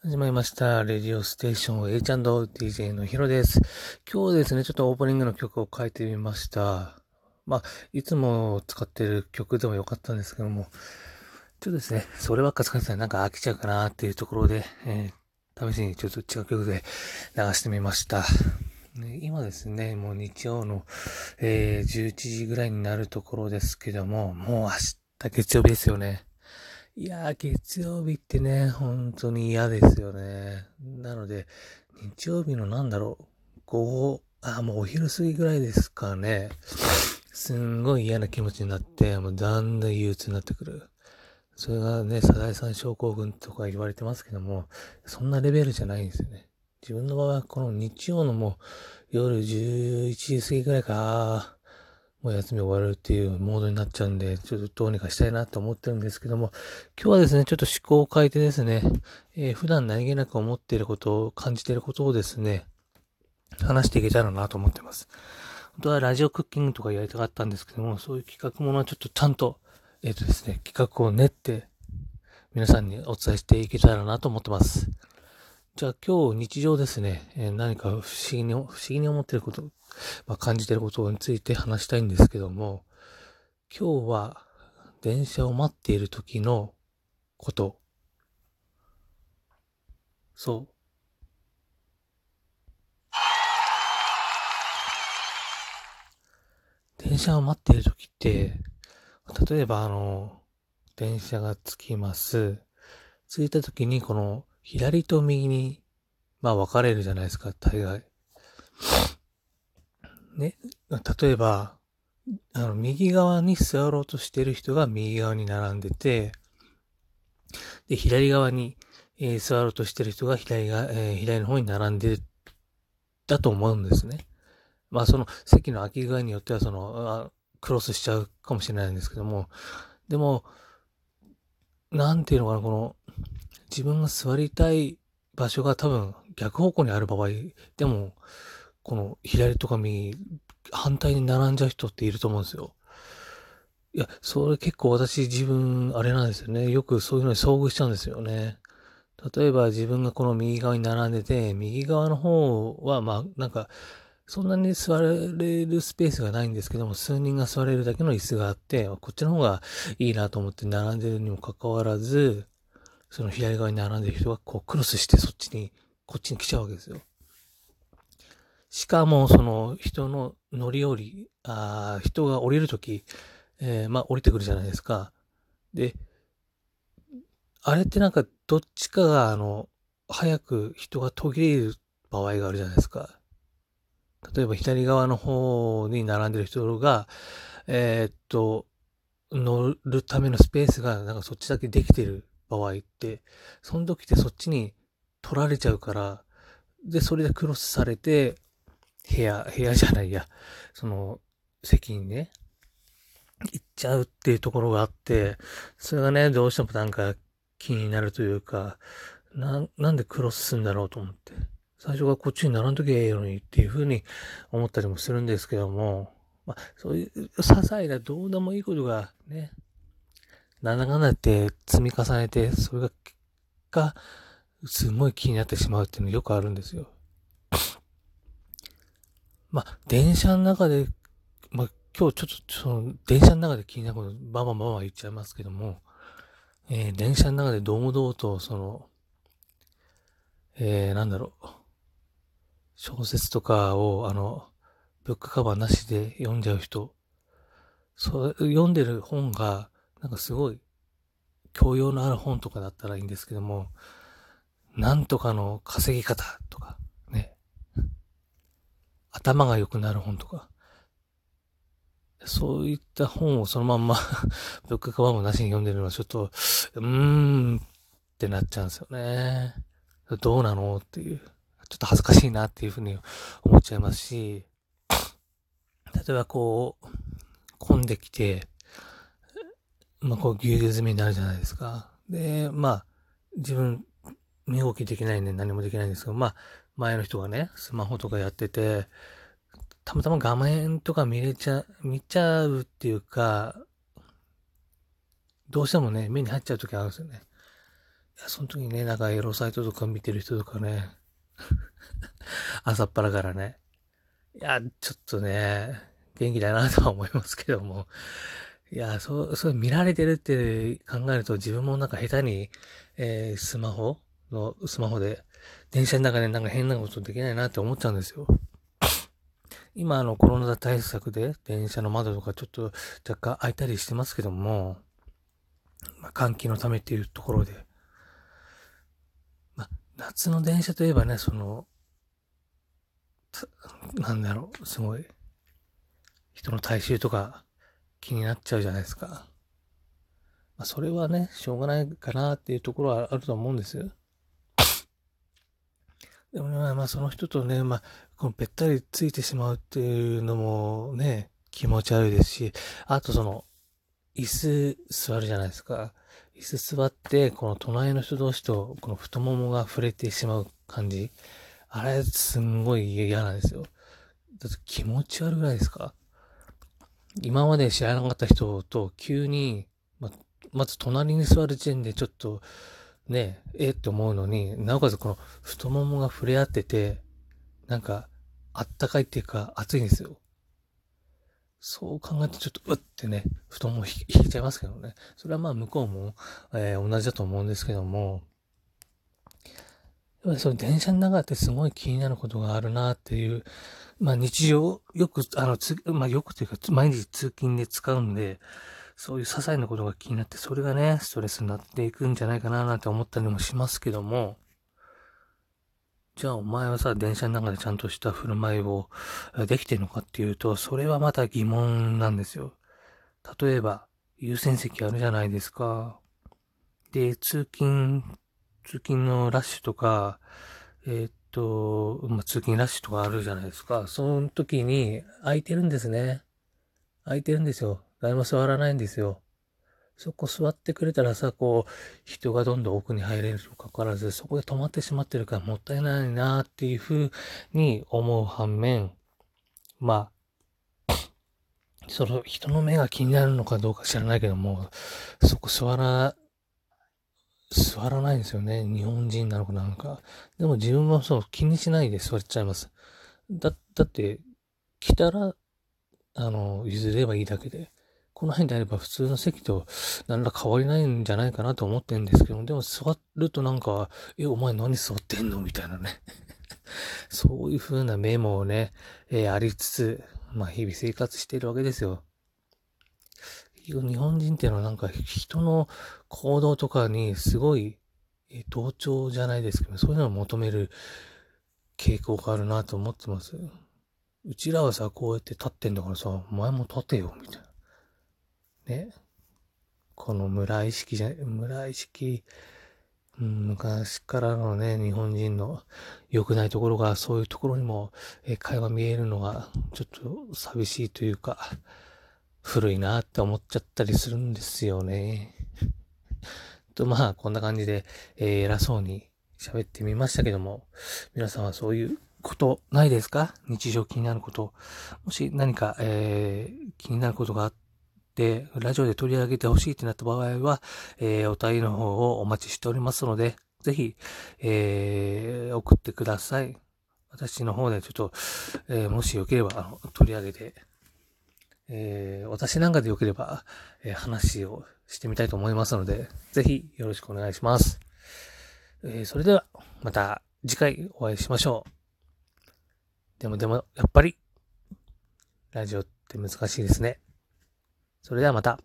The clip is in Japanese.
始まりました。レディオステーション H&DJ のヒロです。今日ですね、ちょっとオープニングの曲を書いてみました。まあ、いつも使ってる曲でもよかったんですけども、ちょっとですね、そればっか使ってたらなんか飽きちゃうかなっていうところで、えー試しにちょっと違う曲で流してみました。今ですね、もう日曜の、えー11時ぐらいになるところですけども、もう明日月曜日ですよね。いやー、月曜日ってね、本当に嫌ですよね。なので、日曜日のなんだろう、午後、あ、もうお昼過ぎぐらいですかね。すんごい嫌な気持ちになって、もうだんだん憂鬱になってくる。それがね、サザエさん症候群とか言われてますけども、そんなレベルじゃないんですよね。自分の場合はこの日曜のもう夜11時過ぎぐらいか、もう休み終わるっていうモードになっちゃうんで、ちょっとどうにかしたいなと思ってるんですけども、今日はですね、ちょっと思考を変えてですね、えー普段何気なく思っていることを、感じていることをですね、話していけたらなと思ってます。本当はラジオクッキングとかやりたかったんですけども、そういう企画ものはちょっとちゃんと、えっ、とですね、企画を練って、皆さんにお伝えしていけたらなと思ってます。じゃあ今日日常ですね、えー何か不思議に、不思議に思っていること、まあ、感じてることについて話したいんですけども、今日は電車を待っている時のこと。そう。電車を待っている時って、例えばあの、電車が着きます。着いた時にこの左と右に、まあ分かれるじゃないですか、大概。ね、例えば、あの、右側に座ろうとしてる人が右側に並んでて、で、左側に、えー座ろうとしてる人が左が、えー左の方に並んでだと思うんですね。まあ、その席の空き具合によっては、その、クロスしちゃうかもしれないんですけども、でも、なんていうのかな、この、自分が座りたい場所が多分逆方向にある場合でも、この左とか右、反対に並んじゃう人っていると思うんですよ。いや、それ結構私自分、あれなんですよね。よくそういうのに遭遇しちゃうんですよね。例えば自分がこの右側に並んでて、右側の方は、まあ、なんか、そんなに座れるスペースがないんですけども、数人が座れるだけの椅子があって、こっちの方がいいなと思って並んでるにもかかわらず、その左側に並んでる人がこうクロスしてそっちに、こっちに来ちゃうわけですよ。しかも、その人の乗り降り、あ人が降りるとき、えーまあ降りてくるじゃないですか。で、あれってなんかどっちかがあの、早く人が途切れる場合があるじゃないですか。例えば左側の方に並んでる人が、えーっと、乗るためのスペースがなんかそっちだけできてる場合って、その時ってそっちに取られちゃうから、で、それでクロスされて、部屋、部屋じゃないや、その、席にね、行っちゃうっていうところがあって、それがね、どうしてもなんか気になるというか、な、なんでクロスするんだろうと思って。最初がこっちに並んどきゃいいのにっていうふうに思ったりもするんですけども、まあ、そういう些細などうでもいいことがね、なんだかんだって積み重ねて、それが結果、すごい気になってしまうっていうのよくあるんですよ。まあ、電車の中で、まあ、今日ちょっと、その、電車の中で気になること、バンバンバンバン言っちゃいますけども、えー電車の中で堂々と、その、えー、なんだろう、小説とかを、あの、ブックカバーなしで読んじゃう人、そう、読んでる本が、なんかすごい、教養のある本とかだったらいいんですけども、なんとかの稼ぎ方、頭が良くなる本とか、そういった本をそのまんま ブックカバーもなしに読んでるのはちょっと、うーんってなっちゃうんですよね。どうなのっていう。ちょっと恥ずかしいなっていうふうに思っちゃいますし、例えばこう、混んできて、まあこうぎゅうぎゅう詰めになるじゃないですか。で、まあ、自分、身動きできないんで何もできないんですけど、まあ、前の人がね、スマホとかやってて、たまたま画面とか見れちゃ、見ちゃうっていうか、どうしてもね、目に入っちゃう時あるんですよね。いやその時にね、なんかエロサイトとか見てる人とかね、朝っぱらからね、いや、ちょっとね、元気だなとは思いますけども、いや、そう、そう見られてるって考えると自分もなんか下手に、えー、スマホの、スマホで、電車の中でなんか変なことできないなって思っちゃうんですよ。今あのコロナ対策で電車の窓とかちょっと若干開いたりしてますけども、まあ、換気のためっていうところで、まあ、夏の電車といえばね、その、なんだろう、すごい、人の体臭とか気になっちゃうじゃないですか。まあ、それはね、しょうがないかなっていうところはあると思うんです。でもね、まあその人とね、まあ、このぺったりついてしまうっていうのもね、気持ち悪いですし、あとその、椅子座るじゃないですか。椅子座って、この隣の人同士と、この太ももが触れてしまう感じ。あれ、すんごい嫌なんですよ。だって気持ち悪くないですか？今まで知らなかった人と急に、ま、まず隣に座る時点でちょっと、ねえ、えって思うのに、なおかつこの太ももが触れ合ってて、なんか、あったかいっていうか、暑いんですよ。そう考えるとちょっと、うってね、太もも引いちゃいますけどね。それはまあ向こうも、えー、同じだと思うんですけども、やっぱりその電車の中ってすごい気になることがあるなっていう、まあ日常、よく、あの、つ、まあよくというか、毎日通勤で使うんで、そういう些細なことが気になって、それがね、ストレスになっていくんじゃないかななんて思ったりもしますけども、じゃあお前はさ、電車の中でちゃんとした振る舞いをできてるのかっていうと、それはまた疑問なんですよ。例えば、優先席あるじゃないですか。で、通勤、通勤のラッシュとか、えー、っと、まあ、通勤ラッシュとかあるじゃないですか。その時に空いてるんですね。空いてるんですよ。誰も座らないんですよ。そこ座ってくれたらさ、こう、人がどんどん奥に入れるとかかわらず、そこで止まってしまってるからもったいないなっていうふうに思う反面、まあ、その人の目が気になるのかどうか知らないけども、そこ座ら、座らないんですよね。日本人なのかなんか。でも自分はそう気にしないで座っちゃいます。だ、だって、来たら、あの、譲ればいいだけで。この辺であれば普通の席と何ら変わりないんじゃないかなと思ってるんですけど、でも座るとなんか、え、お前何座ってんのみたいなね。そういう風なメモをね、えー、ありつつ、まあ日々生活しているわけですよ。日本人っていうのはなんか人の行動とかにすごい、え、同調じゃないですけど、そういうのを求める傾向があるなと思ってます。うちらはさ、こうやって立ってんだからさ、お前も立てよ、みたいな。ね、この村意識じゃ、村意識、昔からのね、日本人の良くないところが、そういうところにも、え会話見えるのが、ちょっと寂しいというか、古いなって思っちゃったりするんですよね。と、まあ、こんな感じで、えー、偉そうに喋ってみましたけども、皆さんはそういうことないですか？日常気になること。もし何か、えー、気になることがあっ、でラジオで取り上げてほしいってなった場合は、えー、お便りの方をお待ちしておりますので、ぜひ、えー、送ってください。私の方でちょっと、えー、もしよければ、あの、取り上げて、えー、私なんかでよければ、えー、話をしてみたいと思いますので、ぜひよろしくお願いします。えー、それでは、また次回お会いしましょう。でもでも、やっぱり、ラジオって難しいですね。それではまた。